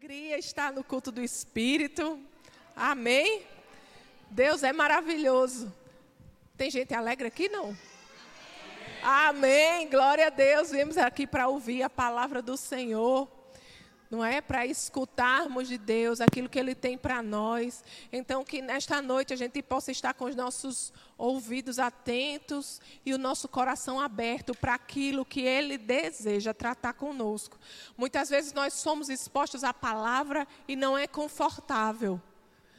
alegria estar no culto do Espírito. Amém? Deus é maravilhoso. Tem gente alegre aqui? Não. Amém. Glória a Deus. Viemos aqui para ouvir a palavra do Senhor não é? Para escutarmos de Deus aquilo que Ele tem para nós. Então, que nesta noite a gente possa estar com os nossos ouvidos atentos e o nosso coração aberto para aquilo que Ele deseja tratar conosco. Muitas vezes nós somos expostos à palavra e não é confortável.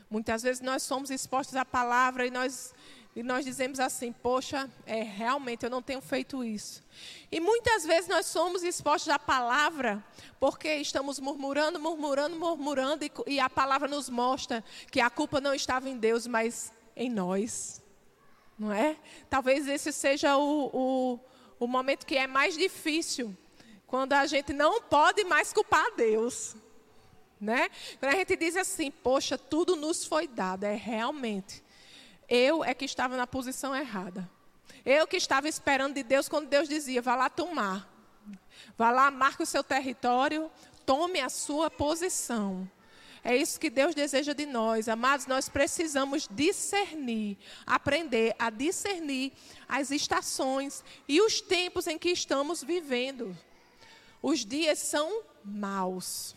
Muitas vezes nós somos expostos à palavra e nós e nós dizemos assim: Poxa, é, realmente eu não tenho feito isso. E muitas vezes nós somos expostos à palavra porque estamos murmurando, murmurando, murmurando, e, e a palavra nos mostra que a culpa não estava em Deus, mas em nós. Não é? Talvez esse seja o, o, o momento que é mais difícil, quando a gente não pode mais culpar Deus. Né? Quando a gente diz assim, poxa, tudo nos foi dado, é realmente. Eu é que estava na posição errada. Eu que estava esperando de Deus quando Deus dizia: vá lá tomar. Vá lá, marque o seu território, tome a sua posição. É isso que Deus deseja de nós. Amados, nós precisamos discernir, aprender a discernir as estações e os tempos em que estamos vivendo. Os dias são maus,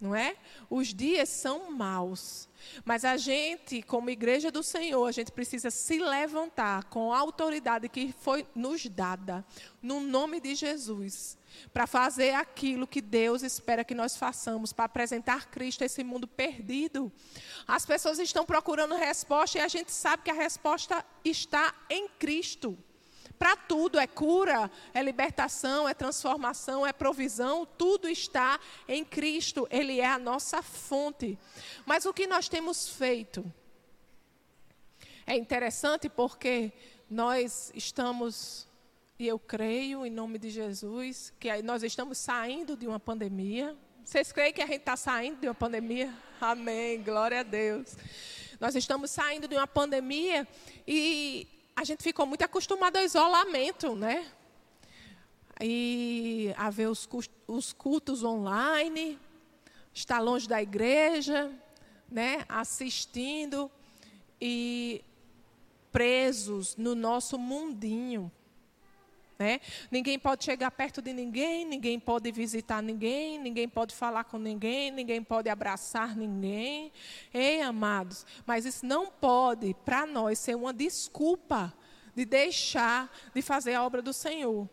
não é? Os dias são maus. Mas a gente, como igreja do Senhor, a gente precisa se levantar com a autoridade que foi nos dada, no nome de Jesus, para fazer aquilo que Deus espera que nós façamos, para apresentar Cristo a esse mundo perdido. As pessoas estão procurando resposta e a gente sabe que a resposta está em Cristo. Para tudo é cura, é libertação, é transformação, é provisão, tudo está em Cristo, Ele é a nossa fonte. Mas o que nós temos feito? É interessante porque nós estamos, e eu creio, em nome de Jesus, que nós estamos saindo de uma pandemia. Vocês creem que a gente está saindo de uma pandemia? Amém, glória a Deus. Nós estamos saindo de uma pandemia e a gente ficou muito acostumado ao isolamento, né? E a ver os, os cultos online, estar longe da igreja, né? Assistindo e presos no nosso mundinho. Né? Ninguém pode chegar perto de ninguém, ninguém pode visitar ninguém, ninguém pode falar com ninguém, ninguém pode abraçar ninguém. Ei, amados, mas isso não pode, para nós, ser uma desculpa de deixar de fazer a obra do Senhor.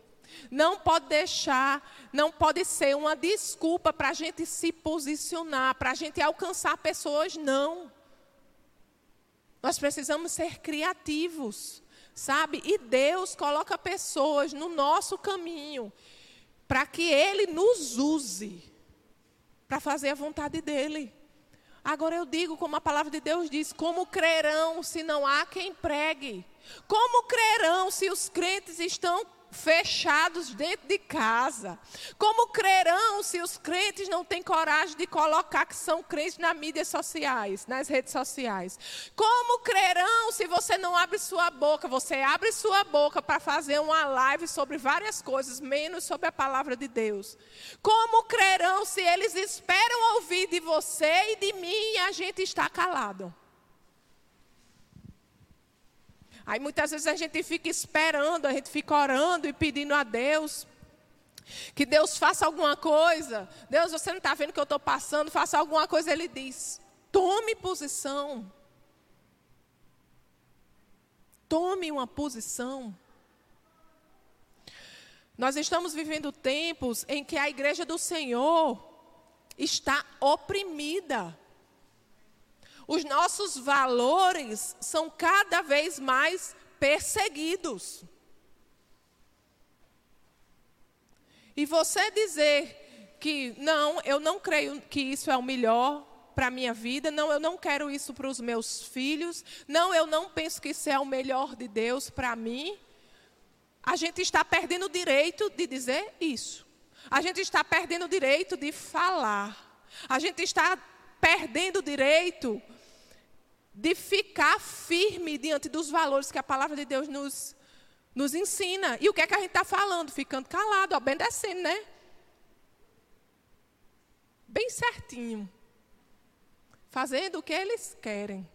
Não pode deixar, não pode ser uma desculpa para a gente se posicionar, para a gente alcançar pessoas, não. Nós precisamos ser criativos sabe? E Deus coloca pessoas no nosso caminho para que Ele nos use para fazer a vontade dEle. Agora eu digo, como a palavra de Deus diz: como crerão se não há quem pregue? Como crerão se os crentes estão fechados dentro de casa. Como crerão se os crentes não têm coragem de colocar que são crentes nas mídias sociais, nas redes sociais? Como crerão se você não abre sua boca? Você abre sua boca para fazer uma live sobre várias coisas, menos sobre a palavra de Deus. Como crerão se eles esperam ouvir de você e de mim e a gente está calado? Aí muitas vezes a gente fica esperando, a gente fica orando e pedindo a Deus que Deus faça alguma coisa. Deus, você não está vendo o que eu estou passando, faça alguma coisa. Ele diz: tome posição. Tome uma posição. Nós estamos vivendo tempos em que a igreja do Senhor está oprimida. Os nossos valores são cada vez mais perseguidos. E você dizer que não, eu não creio que isso é o melhor para a minha vida, não, eu não quero isso para os meus filhos, não, eu não penso que isso é o melhor de Deus para mim. A gente está perdendo o direito de dizer isso. A gente está perdendo o direito de falar. A gente está perdendo o direito de ficar firme diante dos valores que a palavra de Deus nos, nos ensina. E o que é que a gente está falando? Ficando calado, obedecendo, né? bem certinho, fazendo o que eles querem.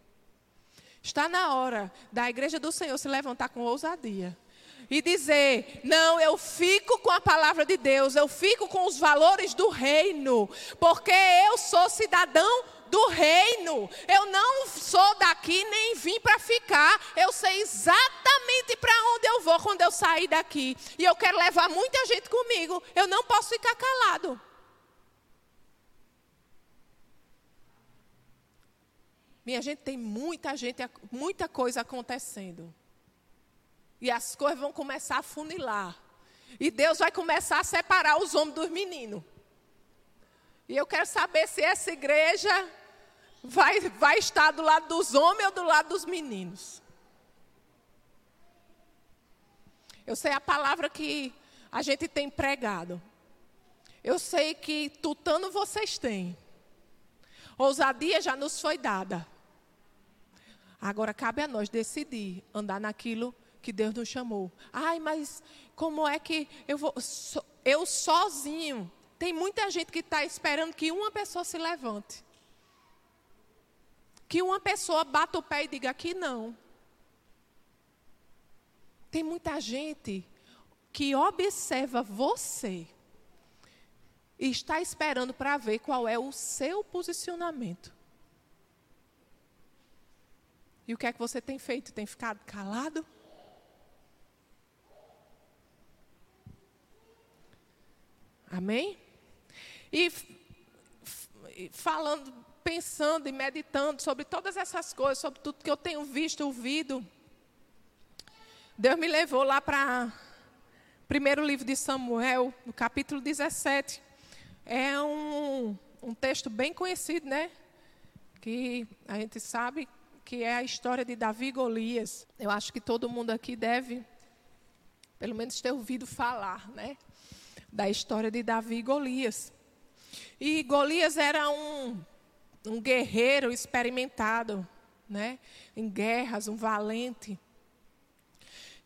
Está na hora da igreja do Senhor se levantar com ousadia e dizer: Não, eu fico com a palavra de Deus, eu fico com os valores do reino, porque eu sou cidadão do reino. Eu não sou daqui nem vim para ficar. Eu sei exatamente para onde eu vou quando eu sair daqui. E eu quero levar muita gente comigo. Eu não posso ficar calado. Minha gente, tem muita gente, muita coisa acontecendo. E as coisas vão começar a funilar. E Deus vai começar a separar os homens dos meninos. E eu quero saber se essa igreja vai, vai estar do lado dos homens ou do lado dos meninos. Eu sei a palavra que a gente tem pregado. Eu sei que tutano vocês têm. Ousadia já nos foi dada. Agora cabe a nós decidir andar naquilo que Deus nos chamou. Ai, mas como é que eu vou. Eu sozinho. Tem muita gente que está esperando que uma pessoa se levante. Que uma pessoa bata o pé e diga que não. Tem muita gente que observa você e está esperando para ver qual é o seu posicionamento. E o que é que você tem feito? Tem ficado calado? Amém? E falando, pensando e meditando sobre todas essas coisas, sobre tudo que eu tenho visto, ouvido, Deus me levou lá para primeiro livro de Samuel, no capítulo 17. É um, um texto bem conhecido, né? Que a gente sabe que é a história de Davi e Golias. Eu acho que todo mundo aqui deve, pelo menos, ter ouvido falar, né? Da história de Davi e Golias. E Golias era um, um guerreiro experimentado, né? Em guerras, um valente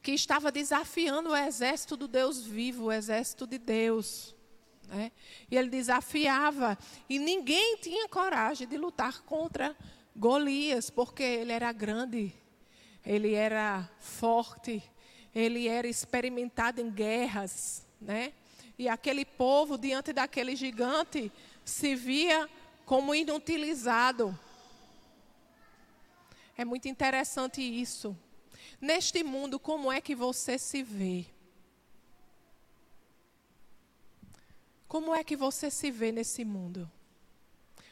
que estava desafiando o exército do Deus vivo, o exército de Deus. Né? E ele desafiava, e ninguém tinha coragem de lutar contra Golias, porque ele era grande, ele era forte, ele era experimentado em guerras, né? E aquele povo, diante daquele gigante, se via como inutilizado. É muito interessante isso. Neste mundo, como é que você se vê? Como é que você se vê nesse mundo?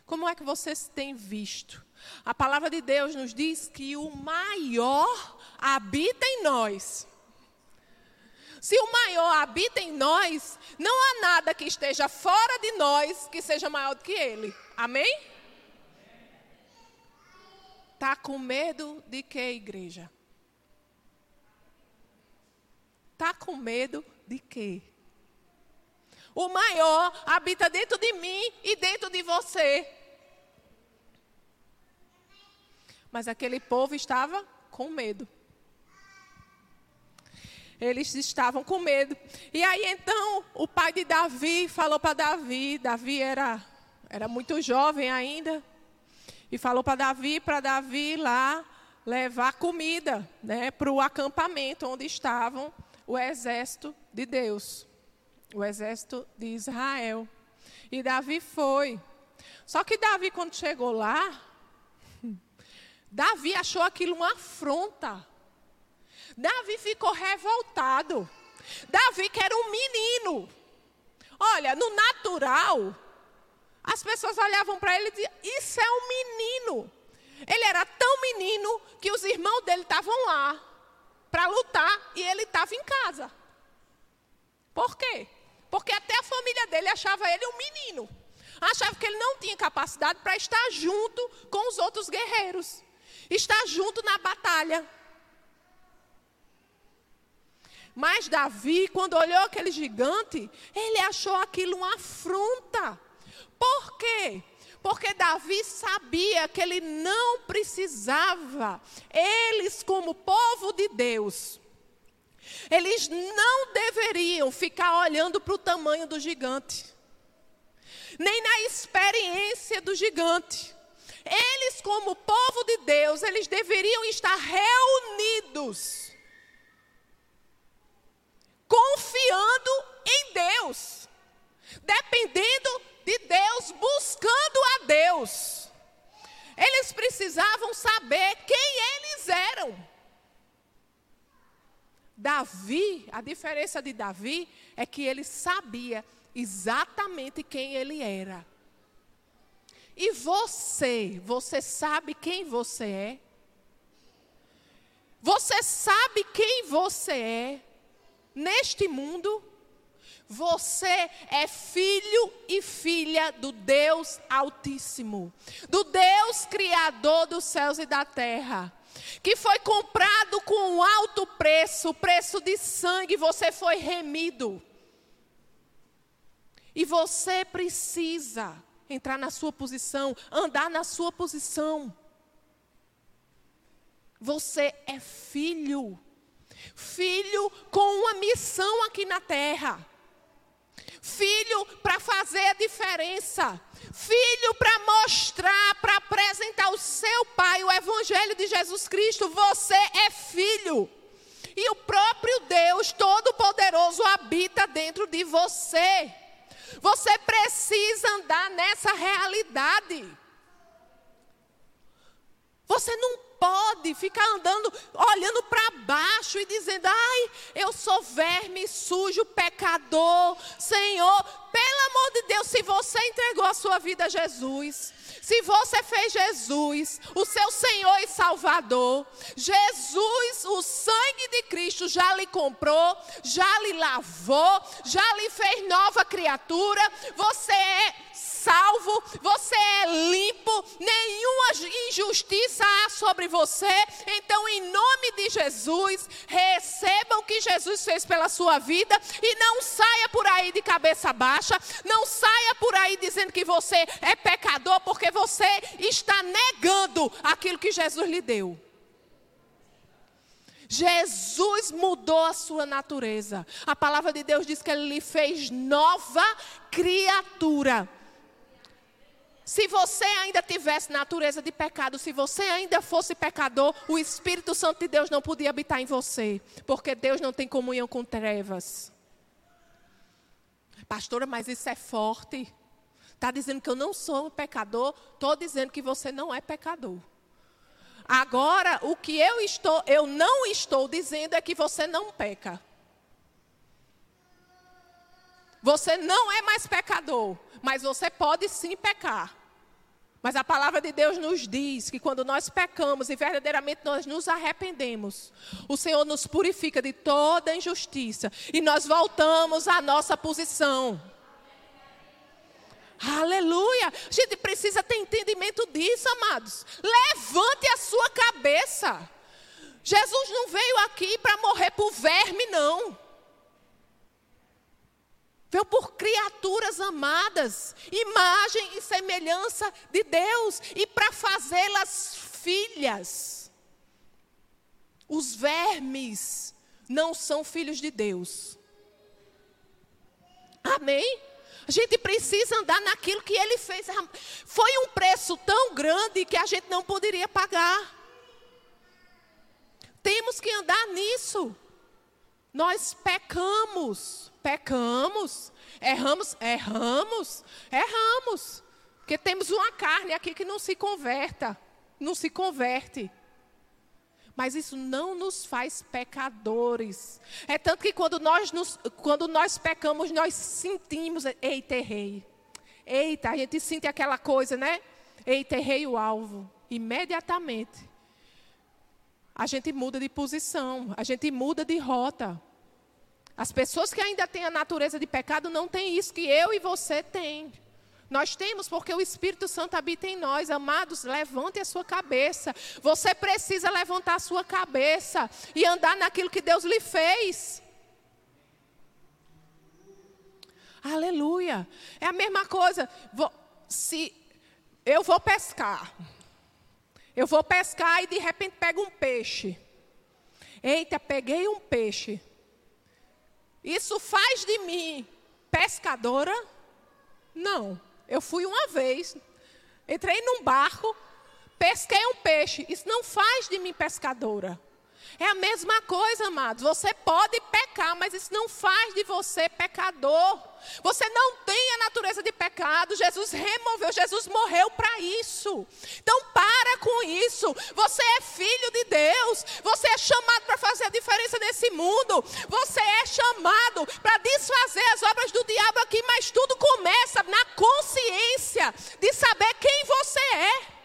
Como é que você se tem visto? A palavra de Deus nos diz que o maior habita em nós. Se o maior habita em nós, não há nada que esteja fora de nós que seja maior do que ele. Amém? Está com medo de que, igreja? Está com medo de quê? O maior habita dentro de mim e dentro de você. Mas aquele povo estava com medo. Eles estavam com medo. E aí então o pai de Davi falou para Davi, Davi era, era muito jovem ainda, e falou para Davi, para Davi lá levar comida né, para o acampamento onde estavam o exército de Deus, o exército de Israel. E Davi foi. Só que Davi, quando chegou lá, Davi achou aquilo uma afronta. Davi ficou revoltado. Davi que era um menino. Olha, no natural, as pessoas olhavam para ele e diziam: Isso é um menino. Ele era tão menino que os irmãos dele estavam lá para lutar e ele estava em casa. Por quê? Porque até a família dele achava ele um menino. Achava que ele não tinha capacidade para estar junto com os outros guerreiros está junto na batalha. Mas Davi, quando olhou aquele gigante, ele achou aquilo uma afronta. Por quê? Porque Davi sabia que ele não precisava, eles, como povo de Deus, eles não deveriam ficar olhando para o tamanho do gigante. nem na experiência do gigante. Eles, como povo de Deus, eles deveriam estar reunidos, confiando em Deus, dependendo de Deus, buscando a Deus. Eles precisavam saber quem eles eram. Davi, a diferença de Davi é que ele sabia exatamente quem ele era. E você, você sabe quem você é? Você sabe quem você é neste mundo? Você é filho e filha do Deus Altíssimo, do Deus Criador dos céus e da terra, que foi comprado com um alto preço, preço de sangue, você foi remido. E você precisa entrar na sua posição, andar na sua posição. Você é filho. Filho com uma missão aqui na terra. Filho para fazer a diferença. Filho para mostrar, para apresentar ao seu pai o evangelho de Jesus Cristo. Você é filho. E o próprio Deus Todo-Poderoso habita dentro de você. Você precisa andar nessa realidade. Você não pode ficar andando, olhando para baixo e dizendo: ai, eu sou verme, sujo, pecador. Senhor, pelo amor de Deus, se você entregou a sua vida a Jesus, se você fez Jesus o seu Senhor e Salvador, Jesus, o sangue de Cristo já lhe comprou, já lhe lavou, já lhe fez nova criatura, você é salvo, você é limpo, nenhuma injustiça há sobre você. Então, em nome de Jesus, receba o que Jesus fez pela sua vida e não saia por aí de cabeça baixa, não saia por aí dizendo que você é pecador, porque você está negando aquilo que Jesus lhe deu. Jesus mudou a sua natureza. A palavra de Deus diz que ele lhe fez nova criatura. Se você ainda tivesse natureza de pecado, se você ainda fosse pecador, o Espírito Santo de Deus não podia habitar em você, porque Deus não tem comunhão com trevas. Pastora, mas isso é forte. Está dizendo que eu não sou um pecador, estou dizendo que você não é pecador. Agora, o que eu estou, eu não estou dizendo é que você não peca. Você não é mais pecador, mas você pode sim pecar. Mas a palavra de Deus nos diz que quando nós pecamos e verdadeiramente nós nos arrependemos, o Senhor nos purifica de toda injustiça e nós voltamos à nossa posição. Aleluia! A gente precisa ter entendimento disso, amados. Levante a sua cabeça. Jesus não veio aqui para morrer por verme, não. Veio por criaturas amadas, imagem e semelhança de Deus, e para fazê-las filhas. Os vermes não são filhos de Deus. Amém? A gente precisa andar naquilo que ele fez. Foi um preço tão grande que a gente não poderia pagar. Temos que andar nisso. Nós pecamos, pecamos, erramos, erramos, erramos. Porque temos uma carne aqui que não se converta, não se converte. Mas isso não nos faz pecadores. É tanto que quando nós, nos, quando nós pecamos, nós sentimos, eita, errei. Eita, a gente sente aquela coisa, né? Eita, errei o alvo. Imediatamente a gente muda de posição, a gente muda de rota. As pessoas que ainda têm a natureza de pecado não têm isso que eu e você tem. Nós temos porque o Espírito Santo habita em nós. Amados, levante a sua cabeça. Você precisa levantar a sua cabeça e andar naquilo que Deus lhe fez. Aleluia. É a mesma coisa. Vou, se eu vou pescar. Eu vou pescar e de repente pego um peixe. Eita, peguei um peixe. Isso faz de mim pescadora? Não. Eu fui uma vez, entrei num barco, pesquei um peixe. Isso não faz de mim pescadora. É a mesma coisa, amados. Você pode pecar, mas isso não faz de você pecador. Você não tem a natureza de pecado. Jesus removeu, Jesus morreu para isso. Então para com isso. Você é filho de Deus. Você é chamado para fazer a diferença nesse mundo. Você é chamado para desfazer as obras do diabo aqui, mas tudo começa na consciência de saber quem você é.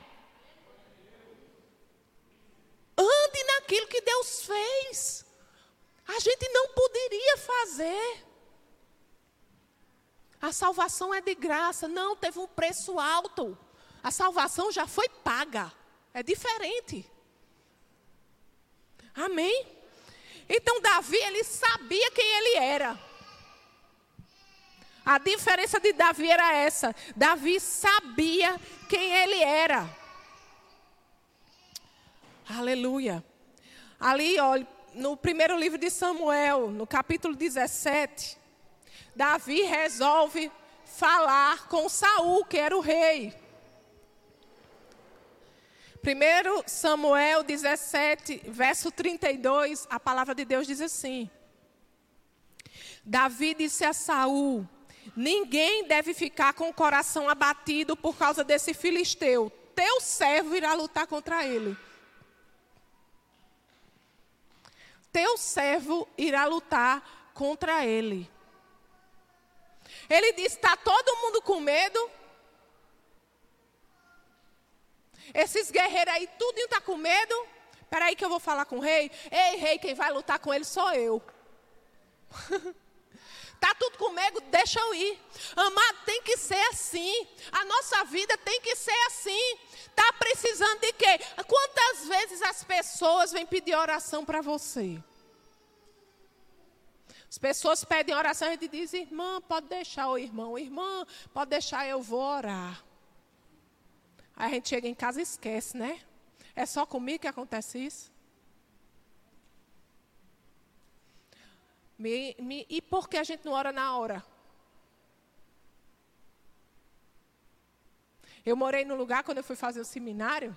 Ande naquilo que Deus fez. A gente não poderia fazer. A salvação é de graça. Não, teve um preço alto. A salvação já foi paga. É diferente. Amém? Então, Davi, ele sabia quem ele era. A diferença de Davi era essa. Davi sabia quem ele era. Aleluia. Ali, olha, no primeiro livro de Samuel, no capítulo 17, Davi resolve falar com Saul, que era o rei. Primeiro Samuel 17, verso 32, a palavra de Deus diz assim: Davi disse a Saul: Ninguém deve ficar com o coração abatido por causa desse filisteu. Teu servo irá lutar contra ele. Teu servo irá lutar contra ele. Ele disse: está todo mundo com medo? Esses guerreiros aí, tudo está com medo? Espera aí que eu vou falar com o rei. Ei, rei, quem vai lutar com ele sou eu. Está tudo com medo? Deixa eu ir. Amado, tem que ser assim. A nossa vida tem que ser assim. Está precisando de quê? Quantas vezes as pessoas vêm pedir oração para você? As pessoas pedem oração e a gente diz, irmã, pode deixar, o irmão, irmã, pode deixar, eu vou orar. Aí a gente chega em casa e esquece, né? É só comigo que acontece isso? Me, me, e por que a gente não ora na hora? Eu morei no lugar quando eu fui fazer o seminário.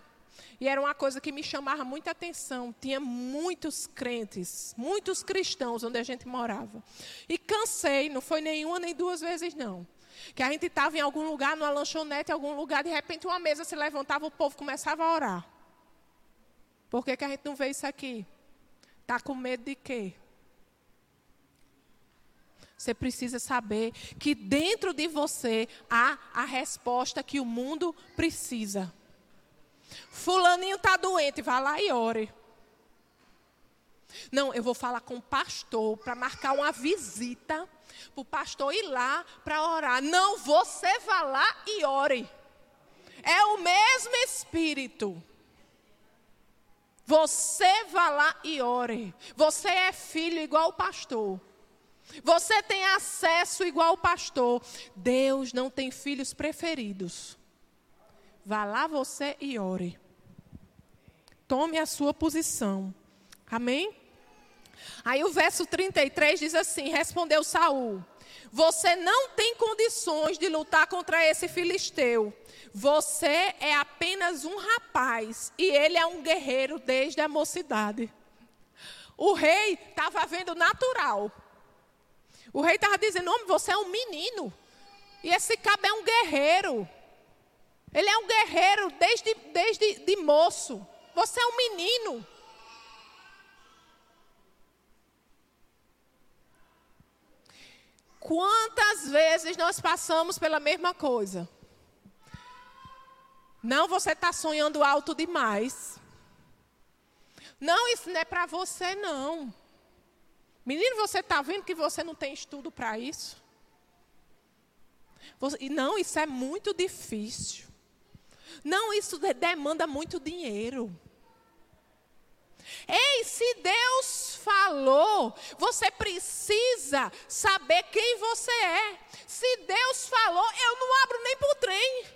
E era uma coisa que me chamava muita atenção. Tinha muitos crentes, muitos cristãos onde a gente morava. E cansei, não foi nenhuma nem duas vezes, não. Que a gente estava em algum lugar, numa lanchonete, em algum lugar, de repente uma mesa se levantava, o povo começava a orar. Por que, que a gente não vê isso aqui? Está com medo de quê? Você precisa saber que dentro de você há a resposta que o mundo precisa. Fulaninho está doente, vá lá e ore. Não, eu vou falar com o pastor para marcar uma visita para o pastor ir lá para orar. Não, você vá lá e ore. É o mesmo Espírito. Você vá lá e ore. Você é filho igual o pastor. Você tem acesso igual o pastor. Deus não tem filhos preferidos. Vá lá você e ore. Tome a sua posição. Amém? Aí o verso 33 diz assim: Respondeu Saul: Você não tem condições de lutar contra esse filisteu. Você é apenas um rapaz e ele é um guerreiro desde a mocidade. O rei estava vendo natural. O rei estava dizendo: Homem, você é um menino. E esse cabo é um guerreiro. Ele é um guerreiro desde, desde de moço. Você é um menino. Quantas vezes nós passamos pela mesma coisa? Não, você está sonhando alto demais. Não, isso não é para você, não. Menino, você está vendo que você não tem estudo para isso? Você, não, isso é muito difícil. Não, isso demanda muito dinheiro. Ei, se Deus falou, você precisa saber quem você é. Se Deus falou, eu não abro nem para o trem.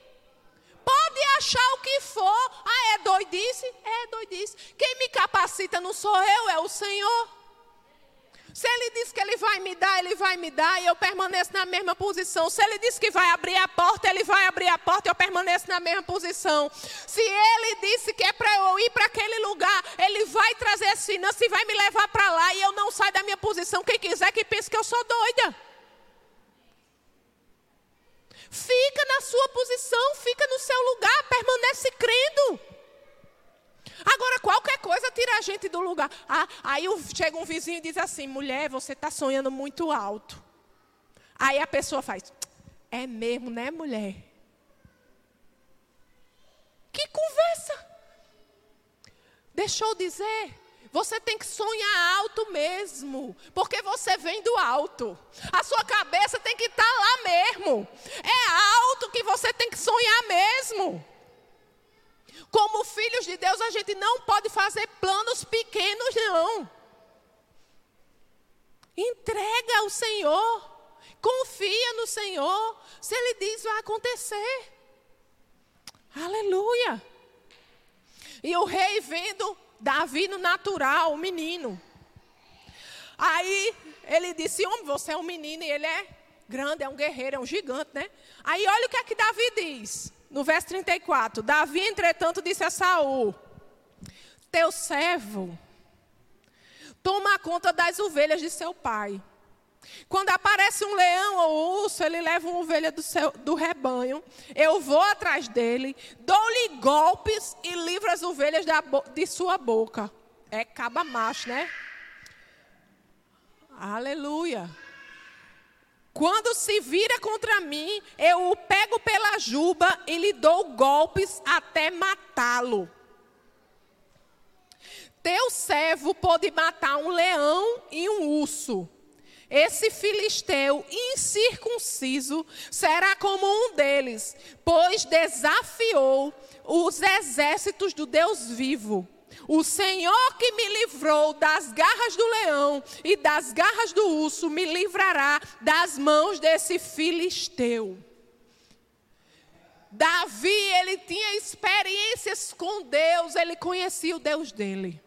Pode achar o que for. Ah, é doidice? É doidice. Quem me capacita não sou eu, é o Senhor. Se ele diz que ele vai me dar, ele vai me dar e eu permaneço na mesma posição. Se ele diz que vai abrir a porta, ele vai abrir a porta e eu permaneço na mesma posição. Se ele disse que é para eu ir para aquele lugar, ele vai trazer as finanças e vai me levar para lá e eu não saio da minha posição. Quem quiser que pense que eu sou doida. Fica na sua posição, fica no seu lugar, permanece crendo. Agora, qualquer coisa tira a gente do lugar. Ah, aí chega um vizinho e diz assim: mulher, você está sonhando muito alto. Aí a pessoa faz: é mesmo, né, mulher? Que conversa! Deixou dizer. Você tem que sonhar alto mesmo, porque você vem do alto. A sua cabeça tem que estar tá lá mesmo. É alto que você tem que sonhar mesmo. Como filhos de Deus, a gente não pode fazer planos pequenos, não. Entrega ao Senhor. Confia no Senhor. Se Ele diz, vai acontecer. Aleluia. E o rei vendo Davi no natural, o menino. Aí ele disse: Homem, você é um menino e ele é grande, é um guerreiro, é um gigante, né? Aí olha o que é que Davi diz no verso 34, Davi, entretanto, disse a Saul: Teu servo toma conta das ovelhas de seu pai. Quando aparece um leão ou urso, ele leva uma ovelha do, seu, do rebanho. Eu vou atrás dele, dou-lhe golpes e livro as ovelhas da, de sua boca. É caba macho, né? Aleluia. Quando se vira contra mim, eu o pego pela juba e lhe dou golpes até matá-lo. Teu servo pode matar um leão e um urso. Esse filisteu incircunciso será como um deles, pois desafiou os exércitos do Deus vivo. O Senhor que me livrou das garras do leão e das garras do urso me livrará das mãos desse filisteu. Davi, ele tinha experiências com Deus, ele conhecia o Deus dele.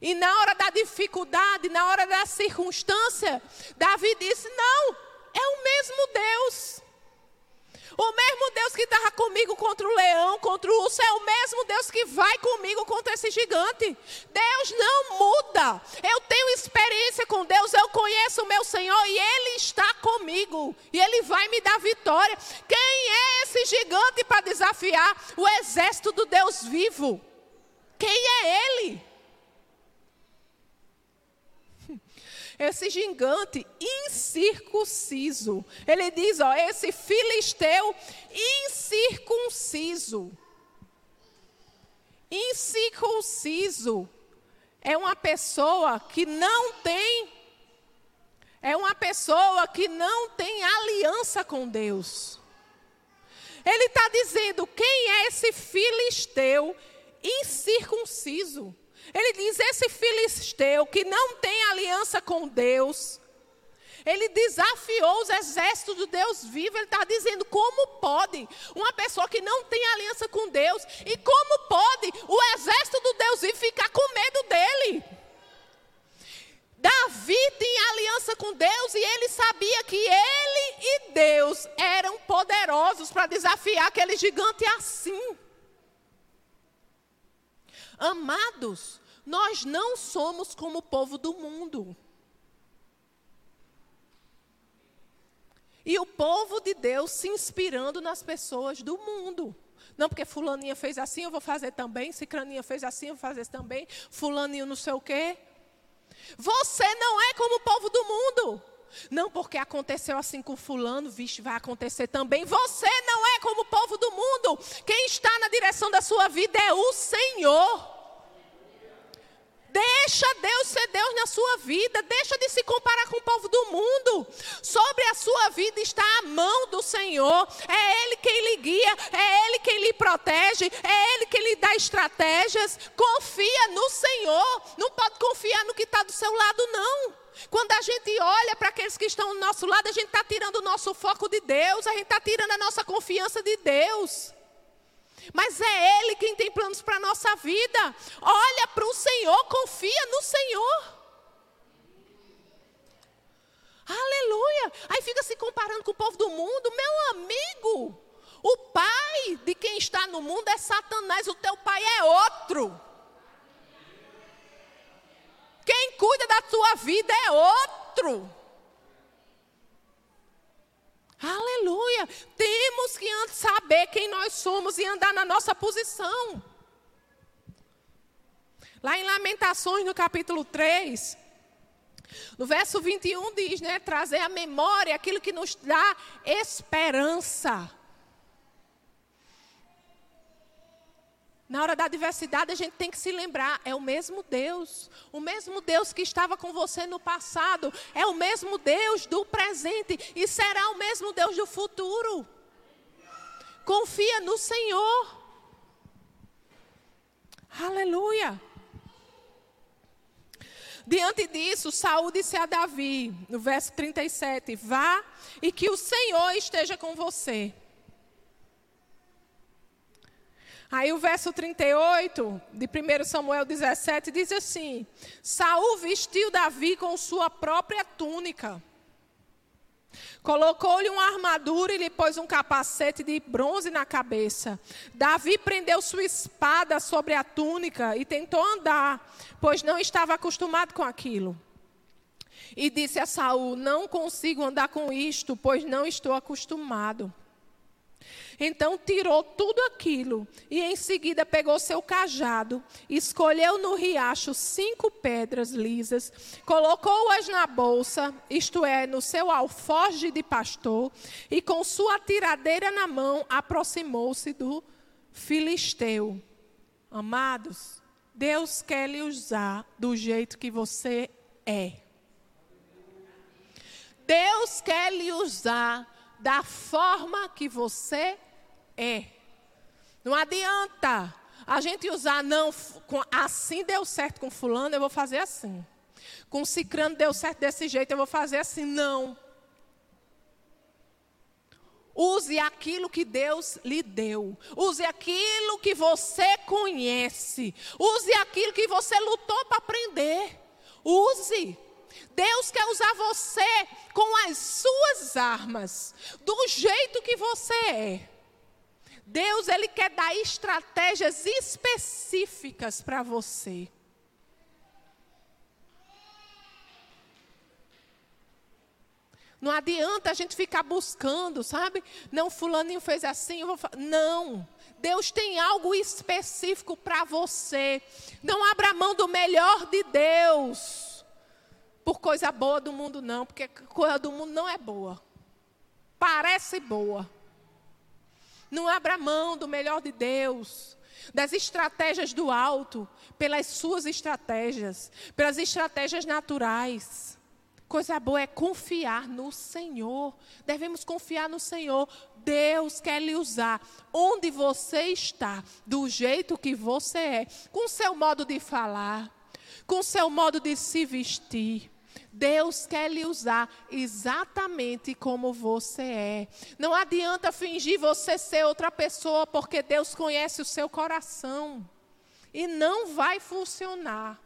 E na hora da dificuldade, na hora da circunstância, Davi disse: Não, é o mesmo Deus. O mesmo Deus que estava comigo contra o leão, contra o urso, é o mesmo Deus que vai comigo contra esse gigante. Deus não muda. Eu tenho experiência com Deus, eu conheço o meu Senhor e Ele está comigo. E Ele vai me dar vitória. Quem é esse gigante para desafiar o exército do Deus vivo? Quem é Ele? esse gigante incircunciso. Ele diz, ó, esse filisteu incircunciso. Incircunciso é uma pessoa que não tem é uma pessoa que não tem aliança com Deus. Ele está dizendo: quem é esse filisteu incircunciso? Ele diz: esse filisteu que não tem aliança com Deus, ele desafiou os exércitos do Deus vivo. Ele está dizendo: como pode uma pessoa que não tem aliança com Deus, e como pode o exército do Deus vivo ficar com medo dele? Davi tinha aliança com Deus e ele sabia que ele e Deus eram poderosos para desafiar aquele gigante assim. Amados, nós não somos como o povo do mundo. E o povo de Deus se inspirando nas pessoas do mundo. Não porque fulaninha fez assim, eu vou fazer também. Cicraninha fez assim, eu vou fazer também. Fulaninho não sei o quê. Você não é como o povo do mundo. Não porque aconteceu assim com fulano, vixe, vai acontecer também. Você não é como o povo do mundo. Quem está na direção da sua vida é o Senhor. Deixa Deus ser Deus na sua vida. Deixa de se comparar com o povo do mundo. Sobre a sua vida está a mão do Senhor. É Ele quem lhe guia. É Ele quem lhe protege. É Ele quem lhe dá estratégias. Confia no Senhor. Não pode confiar no que está do seu lado, não. Quando a gente olha para aqueles que estão do nosso lado, a gente está tirando o nosso foco de Deus. A gente está tirando a nossa confiança de Deus. Mas é Ele quem tem planos para a nossa vida. Olha para o Senhor, confia no Senhor. Aleluia! Aí fica se comparando com o povo do mundo. Meu amigo, o pai de quem está no mundo é Satanás, o teu pai é outro. Quem cuida da tua vida é outro. Aleluia! Temos que saber quem nós somos e andar na nossa posição. Lá em Lamentações, no capítulo 3, no verso 21 diz, né, trazer à memória aquilo que nos dá esperança. Na hora da adversidade, a gente tem que se lembrar: é o mesmo Deus. O mesmo Deus que estava com você no passado. É o mesmo Deus do presente. E será o mesmo Deus do futuro. Confia no Senhor. Aleluia. Diante disso, Saúl disse a Davi, no verso 37, vá e que o Senhor esteja com você. Aí o verso 38 de 1 Samuel 17 diz assim: Saul vestiu Davi com sua própria túnica. Colocou-lhe uma armadura e lhe pôs um capacete de bronze na cabeça. Davi prendeu sua espada sobre a túnica e tentou andar, pois não estava acostumado com aquilo. E disse a Saul: Não consigo andar com isto, pois não estou acostumado. Então tirou tudo aquilo e em seguida pegou seu cajado, escolheu no riacho cinco pedras lisas, colocou-as na bolsa, isto é, no seu alforje de pastor, e com sua tiradeira na mão aproximou-se do filisteu. Amados, Deus quer lhe usar do jeito que você é. Deus quer lhe usar da forma que você é. Não adianta a gente usar, não, assim deu certo com fulano, eu vou fazer assim. Com cicrano deu certo desse jeito, eu vou fazer assim. Não. Use aquilo que Deus lhe deu. Use aquilo que você conhece. Use aquilo que você lutou para aprender. Use. Deus quer usar você com as suas armas, do jeito que você é. Deus ele quer dar estratégias específicas para você. Não adianta a gente ficar buscando, sabe? Não, fulaninho fez assim, eu vou Não. Deus tem algo específico para você. Não abra mão do melhor de Deus por coisa boa do mundo, não, porque coisa do mundo não é boa. Parece boa. Não abra mão do melhor de Deus, das estratégias do alto, pelas suas estratégias, pelas estratégias naturais. Coisa boa é confiar no Senhor. Devemos confiar no Senhor. Deus quer lhe usar onde você está, do jeito que você é, com seu modo de falar, com seu modo de se vestir, Deus quer lhe usar exatamente como você é. Não adianta fingir você ser outra pessoa, porque Deus conhece o seu coração. E não vai funcionar.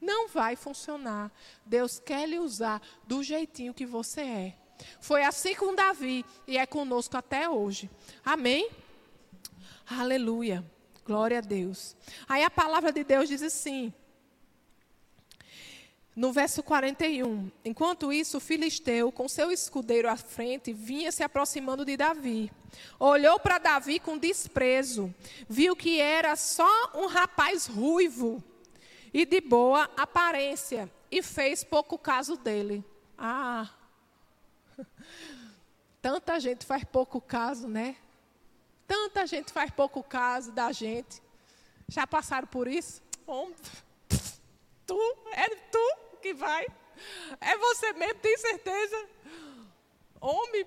Não vai funcionar. Deus quer lhe usar do jeitinho que você é. Foi assim com Davi e é conosco até hoje. Amém? Aleluia. Glória a Deus. Aí a palavra de Deus diz assim: no verso 41, enquanto isso, o filisteu, com seu escudeiro à frente, vinha se aproximando de Davi. Olhou para Davi com desprezo, viu que era só um rapaz ruivo e de boa aparência, e fez pouco caso dele. Ah, tanta gente faz pouco caso, né? Tanta gente faz pouco caso da gente. Já passaram por isso? Homem. Tu, é tu que vai. É você mesmo, tem certeza? Homem,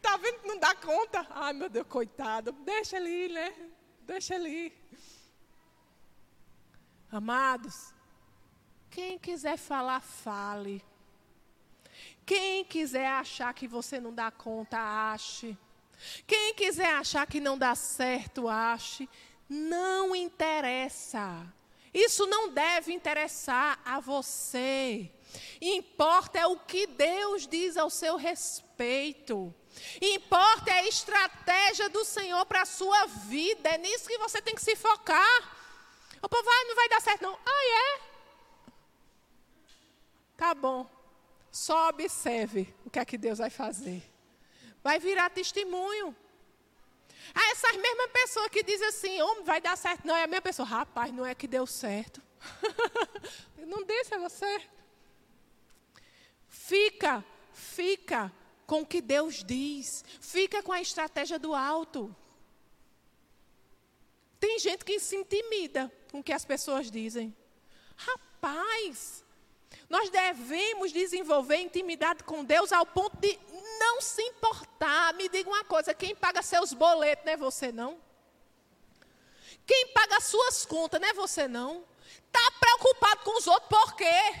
tá vendo que não dá conta? Ai, meu Deus, coitado. Deixa ele ir, né? Deixa ele ir. Amados, quem quiser falar, fale. Quem quiser achar que você não dá conta, ache. Quem quiser achar que não dá certo, ache. Não interessa. Isso não deve interessar a você. Importa é o que Deus diz ao seu respeito. Importa é a estratégia do Senhor para a sua vida. É nisso que você tem que se focar. O povo, ah, não vai dar certo, não. Ah, é? Tá bom. Só observe o que é que Deus vai fazer. Vai virar testemunho. Ah, essas mesmas pessoas que dizem assim, homem, vai dar certo. Não, é a mesma pessoa. Rapaz, não é que deu certo. não deixa você. Fica, fica com o que Deus diz. Fica com a estratégia do alto. Tem gente que se intimida com o que as pessoas dizem. Rapaz, nós devemos desenvolver intimidade com Deus ao ponto de não se importar. Me diga uma coisa: quem paga seus boletos não é você, não? Quem paga as suas contas não é você, não? Está preocupado com os outros por quê?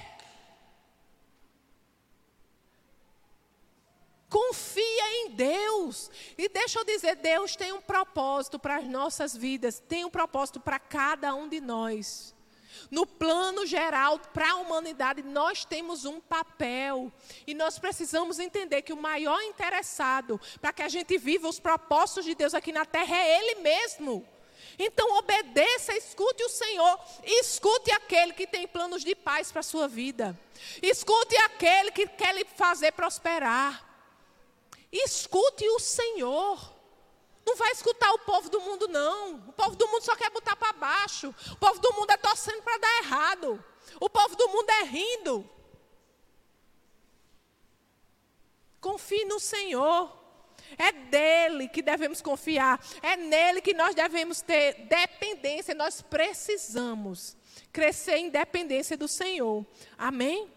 Confia em Deus. E deixa eu dizer, Deus tem um propósito para as nossas vidas, tem um propósito para cada um de nós. No plano geral, para a humanidade, nós temos um papel. E nós precisamos entender que o maior interessado para que a gente viva os propósitos de Deus aqui na terra é Ele mesmo. Então obedeça, escute o Senhor, escute aquele que tem planos de paz para a sua vida. Escute aquele que quer lhe fazer prosperar. Escute o Senhor. Não vai escutar o povo do mundo, não. O povo do mundo só quer botar para baixo. O povo do mundo é torcendo para dar errado. O povo do mundo é rindo. Confie no Senhor. É dele que devemos confiar. É nele que nós devemos ter dependência. Nós precisamos crescer em dependência do Senhor. Amém?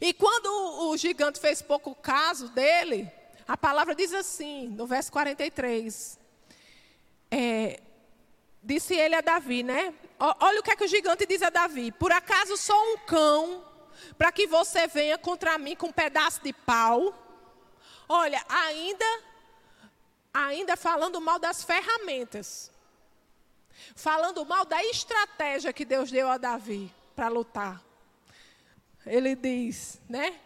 E quando o gigante fez pouco caso dele, a palavra diz assim, no verso 43. É, disse ele a Davi, né? Olha o que é que o gigante diz a Davi: Por acaso sou um cão para que você venha contra mim com um pedaço de pau? Olha, ainda, ainda falando mal das ferramentas, falando mal da estratégia que Deus deu a Davi para lutar. Ele diz, né?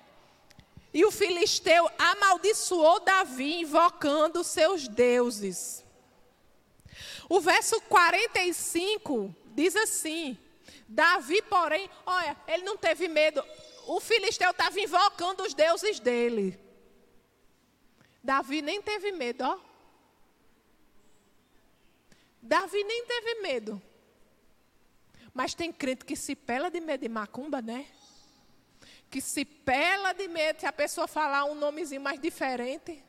E o filisteu amaldiçoou Davi, invocando seus deuses. O verso 45 diz assim: Davi, porém, olha, ele não teve medo. O filisteu estava invocando os deuses dele. Davi nem teve medo, ó. Davi nem teve medo. Mas tem crente que se pela de medo de macumba, né? Que se pela de medo se a pessoa falar um nomezinho mais diferente.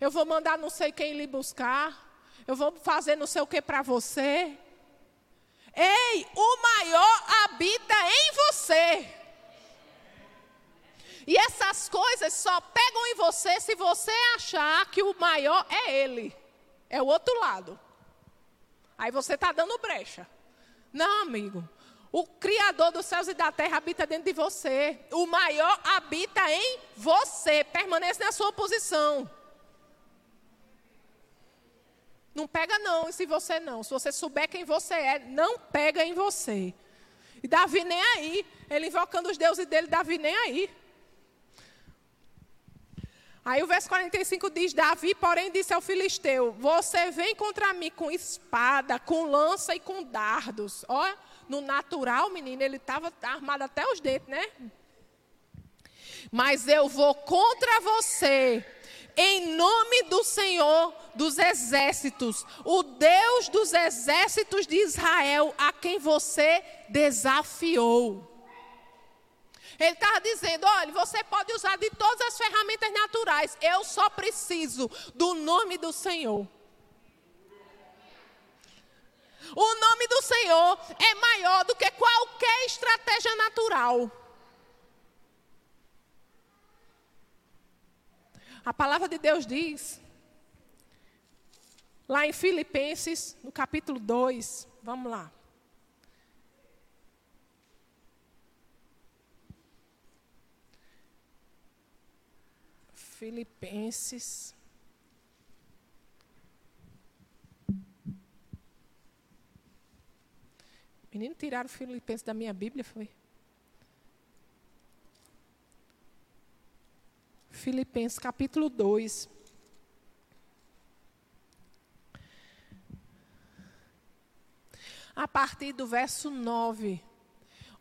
Eu vou mandar não sei quem lhe buscar. Eu vou fazer não sei o que para você. Ei, o maior habita em você. E essas coisas só pegam em você se você achar que o maior é ele. É o outro lado. Aí você está dando brecha. Não, amigo. O Criador dos céus e da terra habita dentro de você. O maior habita em você. Permanece na sua posição. Não pega não, se você não. Se você souber quem você é, não pega em você. E Davi nem aí. Ele invocando os deuses dele, Davi nem aí. Aí o verso 45 diz: Davi, porém, disse ao filisteu: Você vem contra mim com espada, com lança e com dardos. Olha no natural, menino, ele estava armado até os dentes, né? Mas eu vou contra você, em nome do Senhor dos exércitos, o Deus dos exércitos de Israel, a quem você desafiou. Ele estava dizendo: olha, você pode usar de todas as ferramentas naturais, eu só preciso do nome do Senhor. O nome do Senhor é maior do que qualquer estratégia natural. A palavra de Deus diz, lá em Filipenses, no capítulo 2, vamos lá. Filipenses Menino, tiraram Filipenses da minha Bíblia, foi? Filipenses capítulo 2. A partir do verso 9.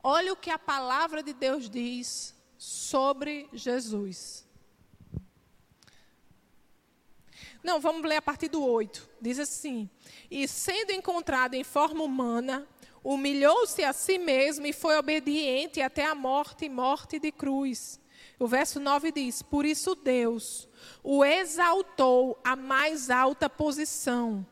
Olha o que a palavra de Deus diz sobre Jesus. Não, vamos ler a partir do 8. Diz assim: E sendo encontrado em forma humana, humilhou-se a si mesmo e foi obediente até a morte morte de cruz. O verso 9 diz: Por isso Deus o exaltou à mais alta posição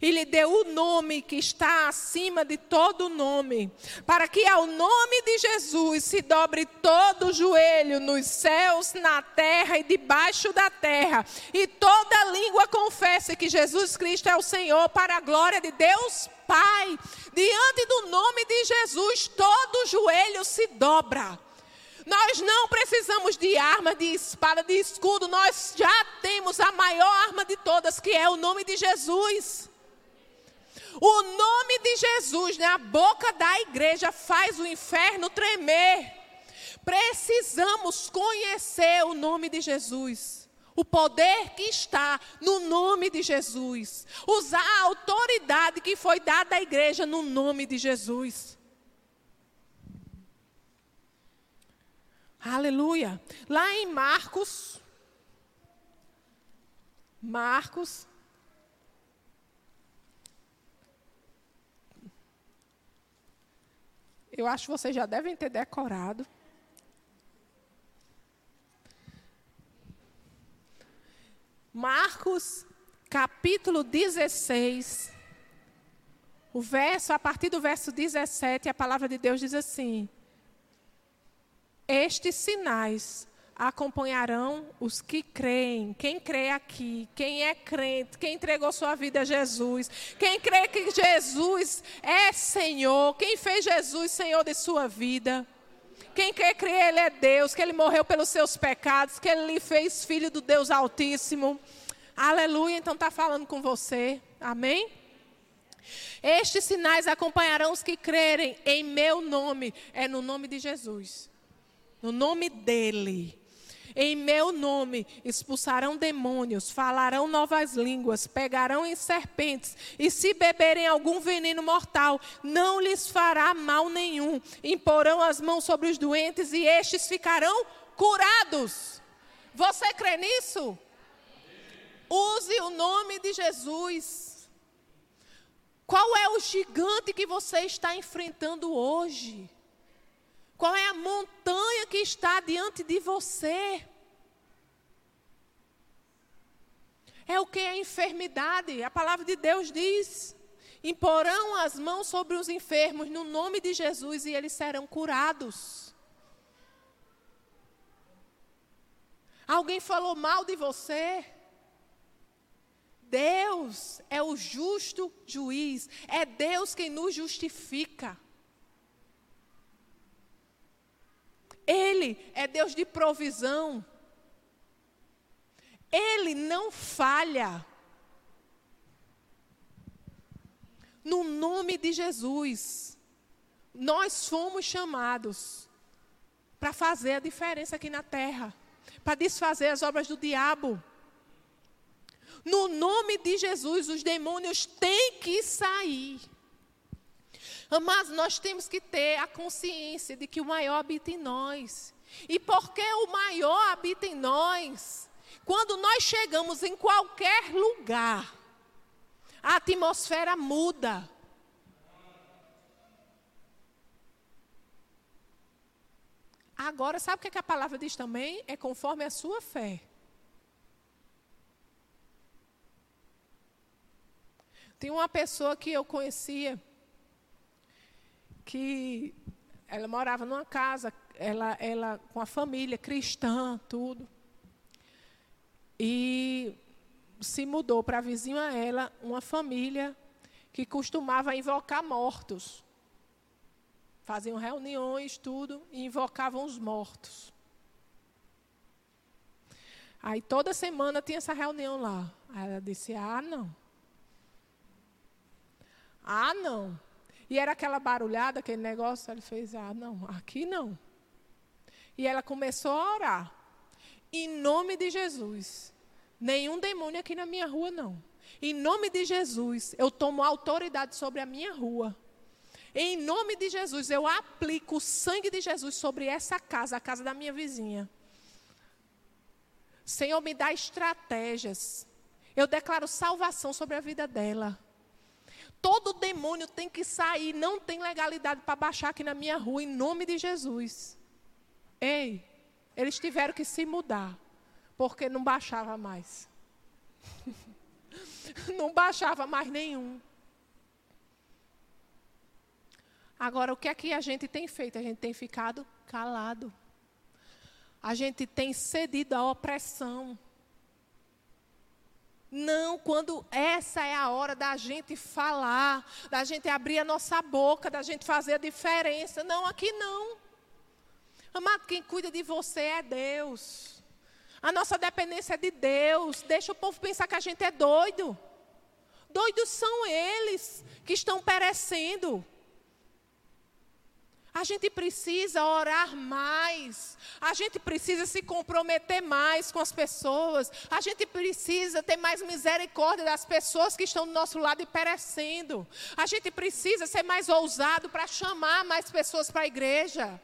e lhe deu o nome que está acima de todo nome, para que ao nome de Jesus se dobre todo o joelho nos céus, na terra e debaixo da terra, e toda língua confesse que Jesus Cristo é o Senhor, para a glória de Deus Pai. Diante do nome de Jesus, todo joelho se dobra. Nós não precisamos de arma, de espada, de escudo. Nós já temos a maior arma de todas, que é o nome de Jesus. O nome de Jesus na boca da igreja faz o inferno tremer. Precisamos conhecer o nome de Jesus. O poder que está no nome de Jesus. Usar a autoridade que foi dada à igreja no nome de Jesus. Aleluia. Lá em Marcos. Marcos Eu acho que vocês já devem ter decorado. Marcos, capítulo 16. O verso, a partir do verso 17, a palavra de Deus diz assim: Estes sinais acompanharão os que creem. Quem crê aqui, quem é crente, quem entregou sua vida a Jesus, quem crê que Jesus é Senhor, quem fez Jesus Senhor de sua vida. Quem quer crer Ele é Deus, que Ele morreu pelos seus pecados, que Ele lhe fez filho do Deus Altíssimo. Aleluia, então está falando com você. Amém? Estes sinais acompanharão os que crerem em meu nome. É no nome de Jesus. No nome dEle. Em meu nome expulsarão demônios, falarão novas línguas, pegarão em serpentes, e se beberem algum veneno mortal, não lhes fará mal nenhum. Imporão as mãos sobre os doentes e estes ficarão curados. Você crê nisso? Use o nome de Jesus. Qual é o gigante que você está enfrentando hoje? Qual é a montanha que está diante de você? É o que é enfermidade. A palavra de Deus diz: imporão as mãos sobre os enfermos no nome de Jesus e eles serão curados. Alguém falou mal de você? Deus é o justo juiz, é Deus quem nos justifica. Ele é Deus de provisão. Ele não falha. No nome de Jesus, nós fomos chamados para fazer a diferença aqui na terra, para desfazer as obras do diabo. No nome de Jesus, os demônios têm que sair. Mas nós temos que ter a consciência de que o maior habita em nós. E porque o maior habita em nós, quando nós chegamos em qualquer lugar, a atmosfera muda. Agora, sabe o que, a palavra diz também? É conforme a sua fé. Tem uma pessoa que eu conhecia que ela morava numa casa, ela, ela com a família cristã, tudo. E se mudou para vizinho a ela uma família que costumava invocar mortos. Faziam reuniões, tudo, e invocavam os mortos. Aí toda semana tinha essa reunião lá. Aí ela disse: Ah, não. Ah, não. E era aquela barulhada, aquele negócio. Ele fez: Ah, não, aqui não. E ela começou a orar. Em nome de Jesus. Nenhum demônio aqui na minha rua, não. Em nome de Jesus, eu tomo autoridade sobre a minha rua. Em nome de Jesus, eu aplico o sangue de Jesus sobre essa casa, a casa da minha vizinha. Senhor, me dá estratégias. Eu declaro salvação sobre a vida dela. Todo demônio tem que sair, não tem legalidade para baixar aqui na minha rua, em nome de Jesus. Ei, eles tiveram que se mudar, porque não baixava mais. não baixava mais nenhum. Agora, o que é que a gente tem feito? A gente tem ficado calado. A gente tem cedido à opressão. Não, quando essa é a hora da gente falar, da gente abrir a nossa boca, da gente fazer a diferença. Não, aqui não. Amado, quem cuida de você é Deus. A nossa dependência é de Deus. Deixa o povo pensar que a gente é doido. Doidos são eles que estão perecendo. A gente precisa orar mais. A gente precisa se comprometer mais com as pessoas. A gente precisa ter mais misericórdia das pessoas que estão do nosso lado e perecendo. A gente precisa ser mais ousado para chamar mais pessoas para a igreja.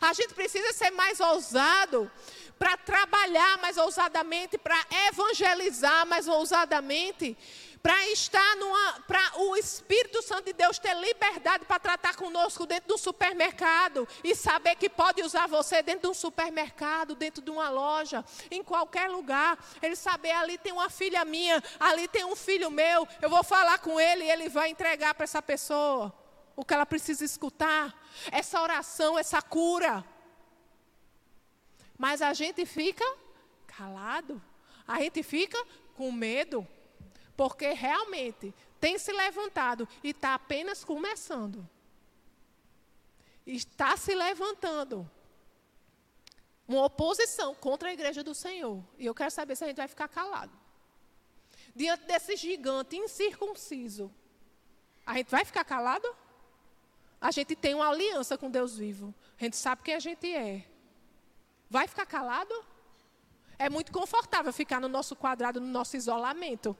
A gente precisa ser mais ousado para trabalhar mais ousadamente, para evangelizar mais ousadamente para estar numa, para o Espírito Santo de Deus ter liberdade para tratar conosco dentro do supermercado e saber que pode usar você dentro de um supermercado, dentro de uma loja, em qualquer lugar. Ele saber ali tem uma filha minha, ali tem um filho meu, eu vou falar com ele e ele vai entregar para essa pessoa o que ela precisa escutar. Essa oração, essa cura. Mas a gente fica calado. A gente fica com medo. Porque realmente tem se levantado e está apenas começando. Está se levantando uma oposição contra a igreja do Senhor. E eu quero saber se a gente vai ficar calado. Diante desse gigante incircunciso, a gente vai ficar calado? A gente tem uma aliança com Deus vivo. A gente sabe quem a gente é. Vai ficar calado? É muito confortável ficar no nosso quadrado, no nosso isolamento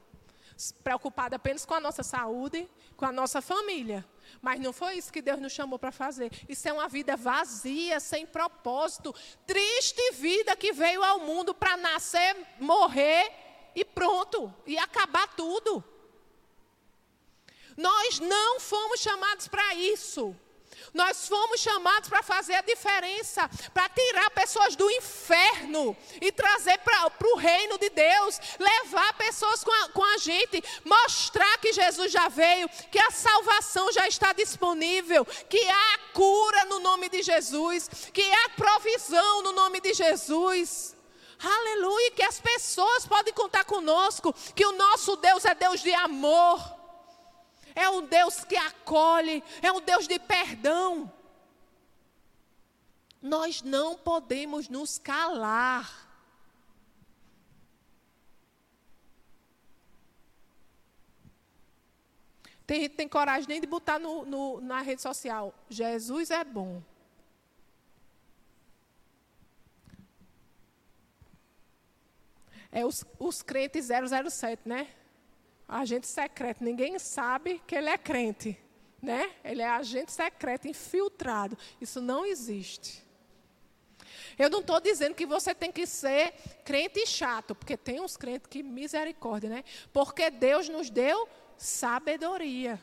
preocupada apenas com a nossa saúde, com a nossa família. Mas não foi isso que Deus nos chamou para fazer. Isso é uma vida vazia, sem propósito. Triste vida que veio ao mundo para nascer, morrer e pronto. E acabar tudo. Nós não fomos chamados para isso. Nós fomos chamados para fazer a diferença, para tirar pessoas do inferno e trazer para o reino de Deus, levar pessoas com a, com a gente, mostrar que Jesus já veio, que a salvação já está disponível, que há cura no nome de Jesus, que há provisão no nome de Jesus. Aleluia, que as pessoas podem contar conosco, que o nosso Deus é Deus de amor é um Deus que acolhe, é um Deus de perdão. Nós não podemos nos calar. Tem gente que tem coragem nem de botar no, no, na rede social. Jesus é bom. É os, os crentes 007, né? Agente secreto. Ninguém sabe que ele é crente, né? Ele é agente secreto, infiltrado. Isso não existe. Eu não estou dizendo que você tem que ser crente chato, porque tem uns crentes que misericórdia, né? Porque Deus nos deu sabedoria.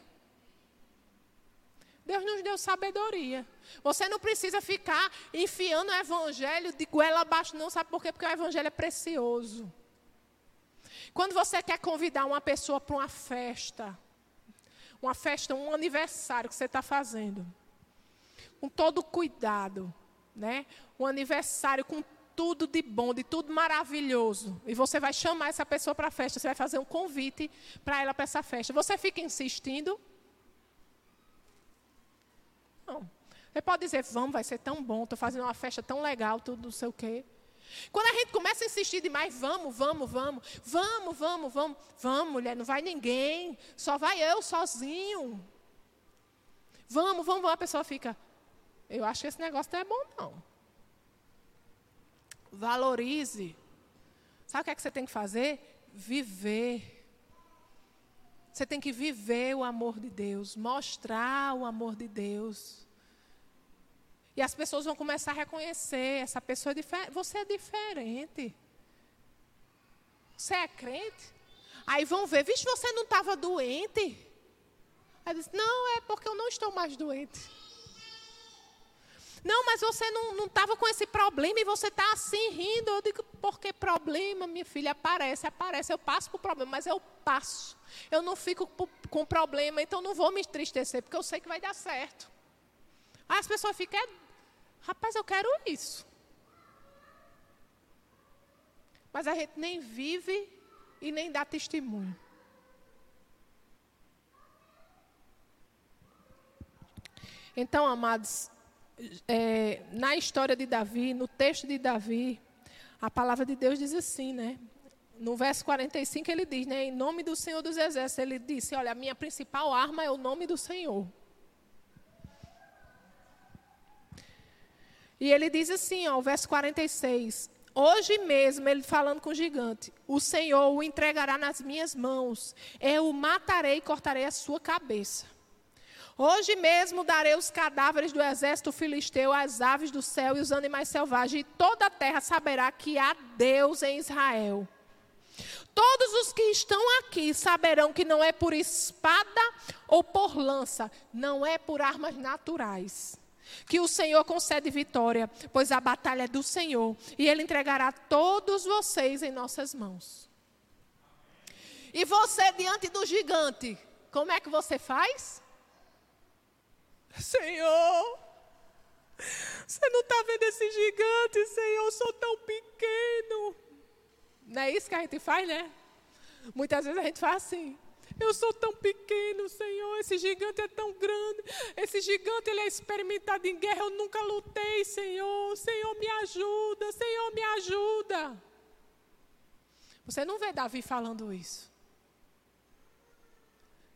Deus nos deu sabedoria. Você não precisa ficar enfiando o evangelho de goela abaixo, não sabe por quê? Porque o evangelho é precioso. Quando você quer convidar uma pessoa para uma festa, uma festa, um aniversário que você está fazendo, com todo cuidado, né? Um aniversário com tudo de bom, de tudo maravilhoso. E você vai chamar essa pessoa para a festa, você vai fazer um convite para ela para essa festa. Você fica insistindo? Não. Você pode dizer, vamos, vai ser tão bom, estou fazendo uma festa tão legal, tudo não sei o quê. Quando a gente começa a insistir demais, vamos, vamos, vamos, vamos, vamos, vamos, vamos, mulher, não vai ninguém, só vai eu sozinho. Vamos, vamos, a pessoa fica, eu acho que esse negócio não é bom, não. Valorize. Sabe o que é que você tem que fazer? Viver. Você tem que viver o amor de Deus, mostrar o amor de Deus. E as pessoas vão começar a reconhecer: essa pessoa é diferente. Você é diferente. Você é crente? Aí vão ver: vixe, você não estava doente? Aí diz: não, é porque eu não estou mais doente. Não, mas você não estava com esse problema e você está assim rindo. Eu digo, por que problema, minha filha? Aparece, aparece. Eu passo por problema, mas eu passo. Eu não fico com problema, então não vou me entristecer, porque eu sei que vai dar certo. As pessoas ficam, é, rapaz, eu quero isso. Mas a gente nem vive e nem dá testemunho. Então, amados, é, na história de Davi, no texto de Davi, a palavra de Deus diz assim, né? No verso 45 ele diz, né? Em nome do Senhor dos Exércitos, ele disse: Olha, a minha principal arma é o nome do Senhor. E ele diz assim, ó, o verso 46. Hoje mesmo, ele falando com o gigante: O Senhor o entregará nas minhas mãos. Eu o matarei e cortarei a sua cabeça. Hoje mesmo darei os cadáveres do exército filisteu às aves do céu e os animais selvagens, e toda a terra saberá que há Deus em Israel. Todos os que estão aqui saberão que não é por espada ou por lança, não é por armas naturais. Que o Senhor concede vitória, pois a batalha é do Senhor, e Ele entregará todos vocês em nossas mãos. E você, diante do gigante, como é que você faz? Senhor, você não está vendo esse gigante, Senhor? Eu sou tão pequeno. Não é isso que a gente faz, né? Muitas vezes a gente faz assim. Eu sou tão pequeno, Senhor. Esse gigante é tão grande. Esse gigante ele é experimentado em guerra. Eu nunca lutei, Senhor. Senhor, me ajuda. Senhor, me ajuda. Você não vê Davi falando isso.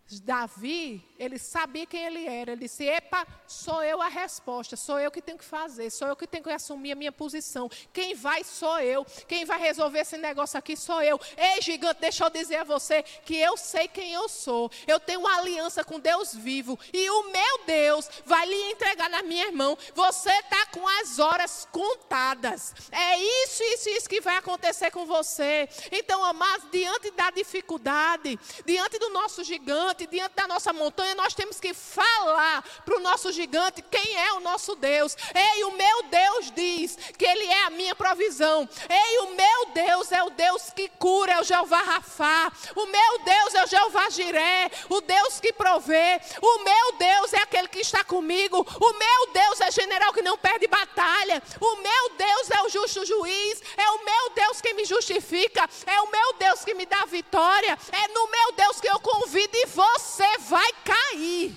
Davi, ele sabia quem ele era. Ele disse: Epa, sou eu a resposta, sou eu que tenho que fazer, sou eu que tenho que assumir a minha posição. Quem vai sou eu. Quem vai resolver esse negócio aqui sou eu. Ei, gigante, deixa eu dizer a você que eu sei quem eu sou. Eu tenho uma aliança com Deus vivo. E o meu Deus vai lhe entregar na minha mão. Você está com as horas contadas. É isso, isso, isso que vai acontecer com você. Então, amados, diante da dificuldade, diante do nosso gigante, gigante, diante da nossa montanha, nós temos que falar para o nosso gigante quem é o nosso Deus. Ei, o meu Deus diz que Ele é a minha provisão. Ei, o meu Deus é o Deus que cura, é o Jeová Rafá. O meu Deus é o Jeová Jiré, o Deus que provê. O meu Deus é aquele que está comigo. O meu Deus é general que não perde batalha. O meu Deus é o justo juiz. É o meu Deus que me justifica. É o meu Deus que me dá vitória. É no meu Deus que eu convido e vou você vai cair.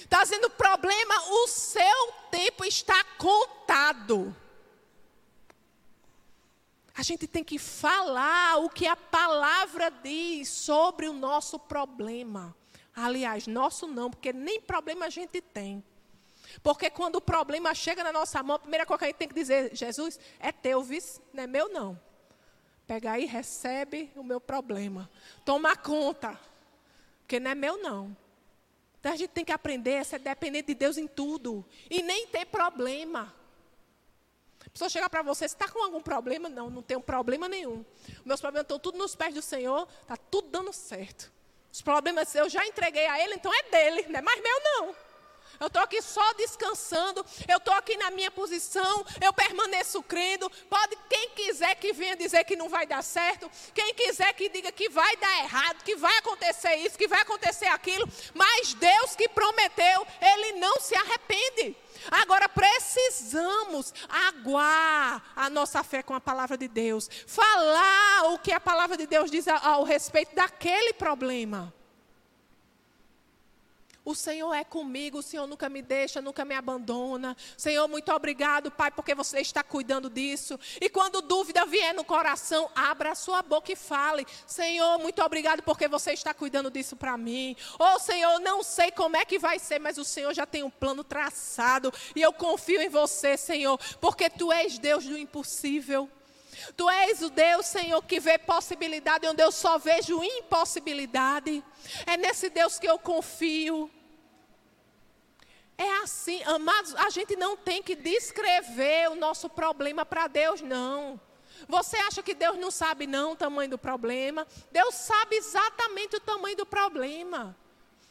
Está sendo problema, o seu tempo está contado. A gente tem que falar o que a palavra diz sobre o nosso problema. Aliás, nosso não, porque nem problema a gente tem. Porque quando o problema chega na nossa mão, a primeira coisa que a gente tem que dizer, Jesus, é teu, vis, não é meu não. Pega aí, recebe o meu problema. Toma conta. Porque não é meu, não. Então a gente tem que aprender a ser dependente de Deus em tudo. E nem ter problema. A pessoa chega para você, está com algum problema? Não, não tenho problema nenhum. Meus problemas estão tudo nos pés do Senhor, está tudo dando certo. Os problemas eu já entreguei a Ele, então é dele, não é mais meu, não. Eu estou aqui só descansando. Eu estou aqui na minha posição. Eu permaneço crendo. Pode quem quiser que venha dizer que não vai dar certo. Quem quiser que diga que vai dar errado, que vai acontecer isso, que vai acontecer aquilo. Mas Deus que prometeu, Ele não se arrepende. Agora precisamos aguar a nossa fé com a palavra de Deus. Falar o que a palavra de Deus diz ao respeito daquele problema. O Senhor é comigo, o Senhor nunca me deixa, nunca me abandona. Senhor, muito obrigado, Pai, porque você está cuidando disso. E quando dúvida vier no coração, abra a sua boca e fale: Senhor, muito obrigado porque você está cuidando disso para mim. Ou, Senhor, não sei como é que vai ser, mas o Senhor já tem um plano traçado. E eu confio em você, Senhor, porque tu és Deus do impossível. Tu és o Deus, Senhor, que vê possibilidade onde eu só vejo impossibilidade. É nesse Deus que eu confio. É assim, amados, a gente não tem que descrever o nosso problema para Deus, não. Você acha que Deus não sabe não o tamanho do problema? Deus sabe exatamente o tamanho do problema.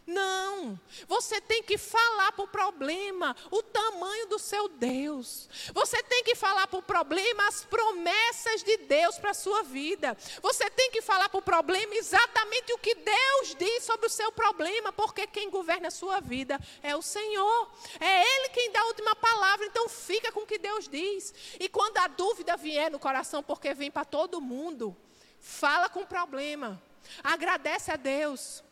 Não, você tem que falar para o problema o tamanho do seu Deus. Você tem que falar para o problema as promessas de Deus para a sua vida. Você tem que falar para o problema exatamente o que Deus diz sobre o seu problema, porque quem governa a sua vida é o Senhor. É Ele quem dá a última palavra, então fica com o que Deus diz. E quando a dúvida vier no coração, porque vem para todo mundo, fala com o problema. Agradece a Deus.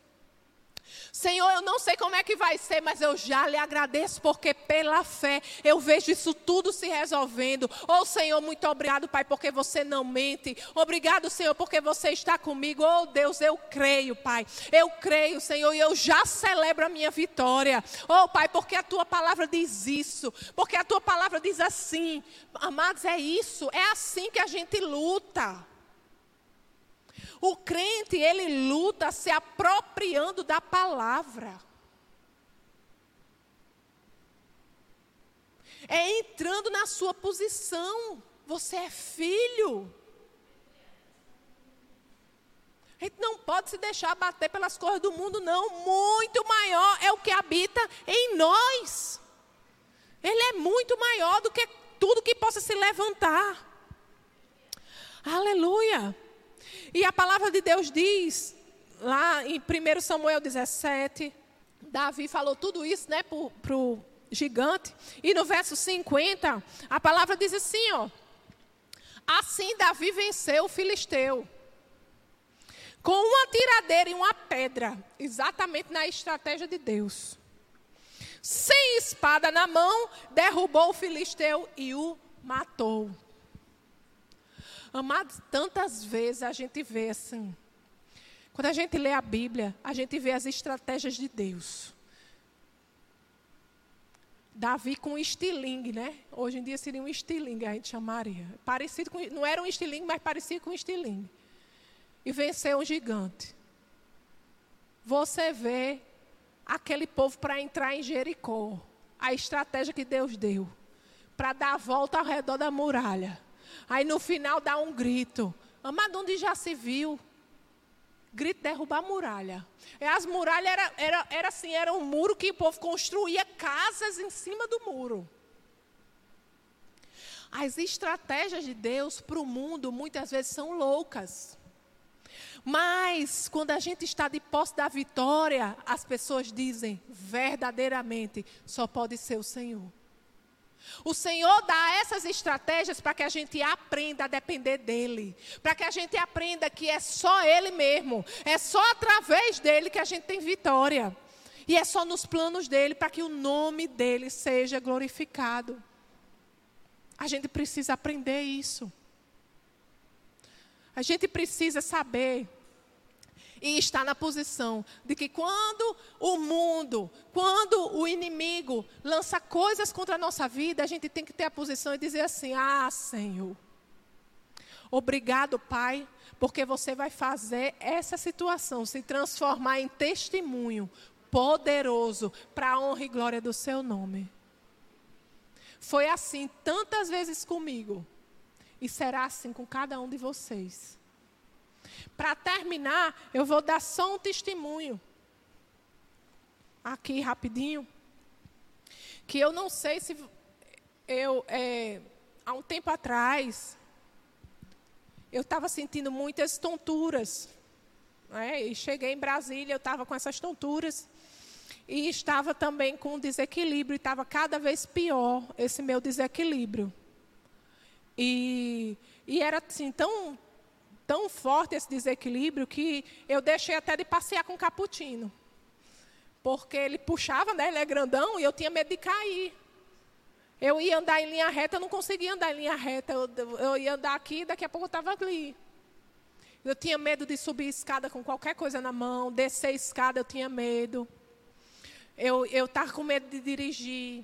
Senhor, eu não sei como é que vai ser, mas eu já lhe agradeço, porque pela fé eu vejo isso tudo se resolvendo. Oh, Senhor, muito obrigado, Pai, porque você não mente. Obrigado, Senhor, porque você está comigo. Oh, Deus, eu creio, Pai. Eu creio, Senhor, e eu já celebro a minha vitória. Oh, Pai, porque a tua palavra diz isso. Porque a tua palavra diz assim. Amados, é isso. É assim que a gente luta. O crente, ele luta se apropriando da palavra. É entrando na sua posição. Você é filho. A gente não pode se deixar bater pelas coisas do mundo, não. Muito maior é o que habita em nós. Ele é muito maior do que tudo que possa se levantar. Aleluia. E a palavra de Deus diz, lá em 1 Samuel 17, Davi falou tudo isso né, para o gigante. E no verso 50, a palavra diz assim: ó, Assim Davi venceu o filisteu. Com uma tiradeira e uma pedra, exatamente na estratégia de Deus. Sem espada na mão, derrubou o filisteu e o matou. Amados, tantas vezes a gente vê assim. Quando a gente lê a Bíblia, a gente vê as estratégias de Deus. Davi com um estilingue, né? Hoje em dia seria um estilingue, a gente chamaria. Parecido com, não era um estilingue, mas parecia com um estilingue. E venceu um gigante. Você vê aquele povo para entrar em Jericó. A estratégia que Deus deu para dar a volta ao redor da muralha. Aí no final dá um grito. Amado, onde já se viu? Grito derrubar a muralha. E as muralhas era, era, era assim, era um muro que o povo construía casas em cima do muro. As estratégias de Deus para o mundo muitas vezes são loucas. Mas quando a gente está de posse da vitória, as pessoas dizem verdadeiramente só pode ser o Senhor. O Senhor dá essas estratégias para que a gente aprenda a depender dEle. Para que a gente aprenda que é só Ele mesmo. É só através dEle que a gente tem vitória. E é só nos planos dEle para que o nome dEle seja glorificado. A gente precisa aprender isso. A gente precisa saber e está na posição de que quando o mundo, quando o inimigo lança coisas contra a nossa vida, a gente tem que ter a posição e dizer assim: Ah, Senhor, obrigado, Pai, porque você vai fazer essa situação se transformar em testemunho poderoso para a honra e glória do seu nome. Foi assim tantas vezes comigo, e será assim com cada um de vocês. Para terminar, eu vou dar só um testemunho. Aqui, rapidinho. Que eu não sei se eu, é, há um tempo atrás, eu estava sentindo muitas tonturas. Né? E cheguei em Brasília, eu estava com essas tonturas. E estava também com desequilíbrio, e estava cada vez pior esse meu desequilíbrio. E, e era assim, tão, tão forte esse desequilíbrio que eu deixei até de passear com cappuccino. Porque ele puxava, né? Ele é grandão e eu tinha medo de cair. Eu ia andar em linha reta, eu não conseguia andar em linha reta. Eu, eu ia andar aqui, daqui a pouco eu estava ali. Eu tinha medo de subir escada com qualquer coisa na mão, descer escada eu tinha medo. Eu estava com medo de dirigir.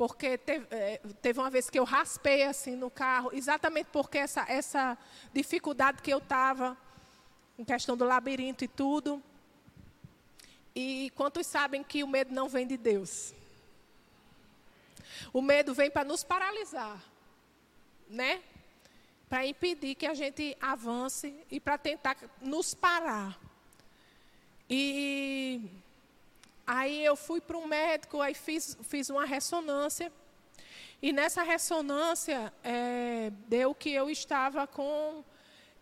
Porque teve, é, teve, uma vez que eu raspei assim no carro, exatamente porque essa, essa dificuldade que eu estava, em questão do labirinto e tudo. E quantos sabem que o medo não vem de Deus? O medo vem para nos paralisar, né? Para impedir que a gente avance e para tentar nos parar. E aí eu fui para um médico, aí fiz, fiz uma ressonância. E nessa ressonância é, deu que eu estava com.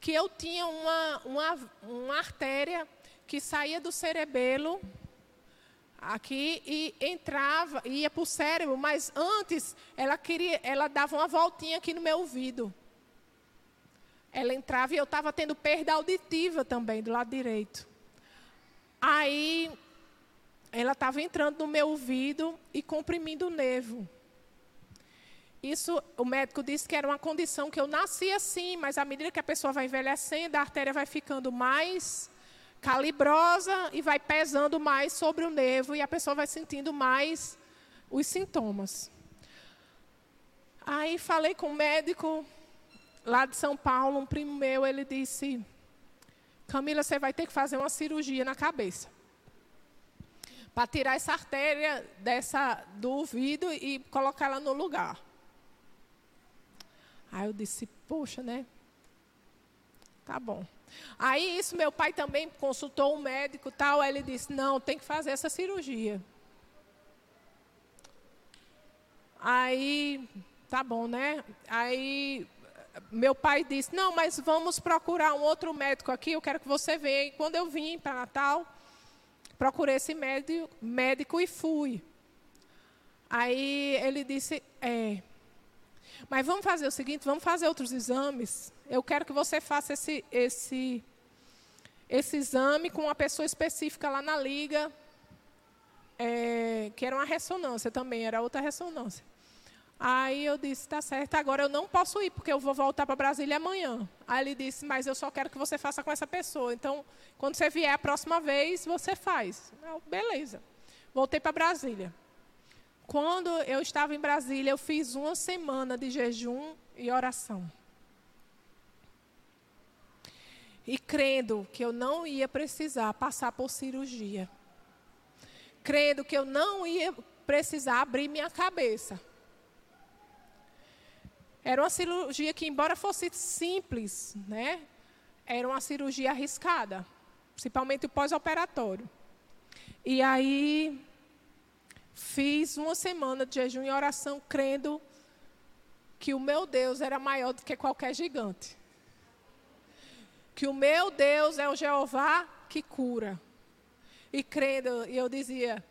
que eu tinha uma, uma, uma artéria que saía do cerebelo aqui e entrava, ia para o cérebro, mas antes ela queria, ela dava uma voltinha aqui no meu ouvido. Ela entrava e eu estava tendo perda auditiva também do lado direito. Aí ela estava entrando no meu ouvido e comprimindo o nervo. Isso, o médico disse que era uma condição que eu nasci assim, mas à medida que a pessoa vai envelhecendo, a artéria vai ficando mais calibrosa e vai pesando mais sobre o nervo e a pessoa vai sentindo mais os sintomas. Aí falei com o médico lá de São Paulo, um primo meu, ele disse: Camila, você vai ter que fazer uma cirurgia na cabeça. Para tirar essa artéria dessa, do ouvido e colocar ela no lugar. Aí eu disse, poxa, né? Tá bom. Aí isso meu pai também consultou um médico tal, ele disse: "Não, tem que fazer essa cirurgia". Aí tá bom, né? Aí meu pai disse: "Não, mas vamos procurar um outro médico aqui, eu quero que você venha". E quando eu vim para Natal, procurei esse médico, médico e fui. Aí ele disse: "É, mas vamos fazer o seguinte, vamos fazer outros exames. Eu quero que você faça esse, esse, esse exame com uma pessoa específica lá na liga, é, que era uma ressonância também, era outra ressonância. Aí eu disse, tá certo, agora eu não posso ir, porque eu vou voltar para Brasília amanhã. Aí ele disse, mas eu só quero que você faça com essa pessoa. Então, quando você vier a próxima vez, você faz. Eu, beleza. Voltei para Brasília. Quando eu estava em Brasília, eu fiz uma semana de jejum e oração. E crendo que eu não ia precisar passar por cirurgia. Crendo que eu não ia precisar abrir minha cabeça. Era uma cirurgia que, embora fosse simples, né, era uma cirurgia arriscada, principalmente o pós-operatório. E aí Fiz uma semana de jejum e oração crendo que o meu Deus era maior do que qualquer gigante. Que o meu Deus é o Jeová que cura. E crendo, eu dizia: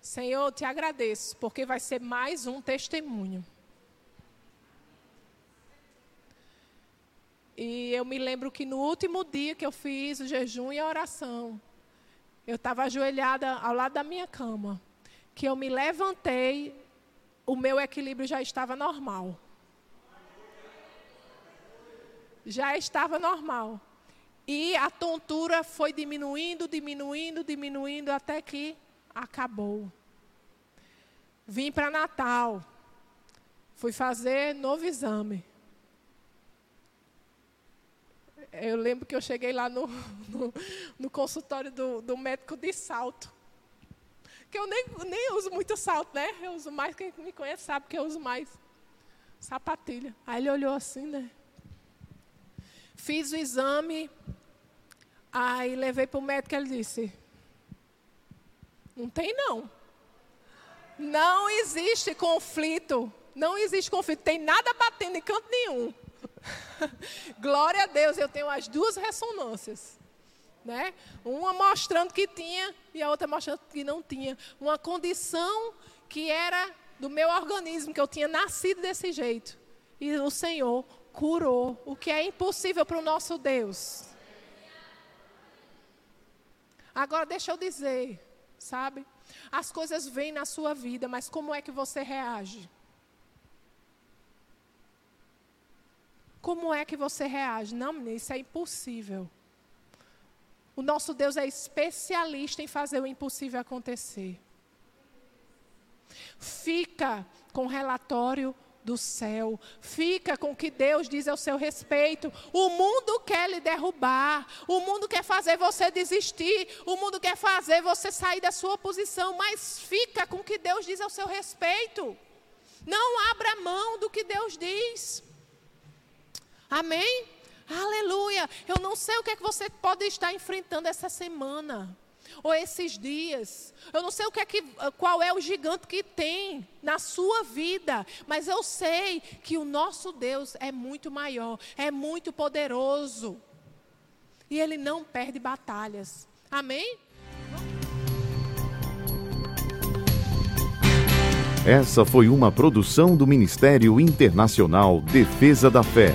Senhor, te agradeço, porque vai ser mais um testemunho. E eu me lembro que no último dia que eu fiz o jejum e a oração, eu estava ajoelhada ao lado da minha cama que eu me levantei, o meu equilíbrio já estava normal. Já estava normal. E a tontura foi diminuindo, diminuindo, diminuindo, até que acabou. Vim para Natal. Fui fazer novo exame. Eu lembro que eu cheguei lá no, no, no consultório do, do médico de salto. Que eu nem, nem uso muito salto, né? Eu uso mais, quem me conhece sabe que eu uso mais sapatilha. Aí ele olhou assim, né? Fiz o exame, aí levei para o médico e ele disse: Não tem não. Não existe conflito. Não existe conflito. Tem nada batendo em canto nenhum. Glória a Deus, eu tenho as duas ressonâncias né? Uma mostrando que tinha e a outra mostrando que não tinha. Uma condição que era do meu organismo, que eu tinha nascido desse jeito. E o Senhor curou, o que é impossível para o nosso Deus. Agora deixa eu dizer, sabe? As coisas vêm na sua vida, mas como é que você reage? Como é que você reage? Não, menina, isso é impossível. O nosso Deus é especialista em fazer o impossível acontecer. Fica com o relatório do céu. Fica com o que Deus diz ao seu respeito. O mundo quer lhe derrubar. O mundo quer fazer você desistir. O mundo quer fazer você sair da sua posição. Mas fica com o que Deus diz ao seu respeito. Não abra mão do que Deus diz. Amém? Aleluia. Eu não sei o que é que você pode estar enfrentando essa semana ou esses dias. Eu não sei o que é que, qual é o gigante que tem na sua vida, mas eu sei que o nosso Deus é muito maior, é muito poderoso. E ele não perde batalhas. Amém? Essa foi uma produção do Ministério Internacional Defesa da Fé,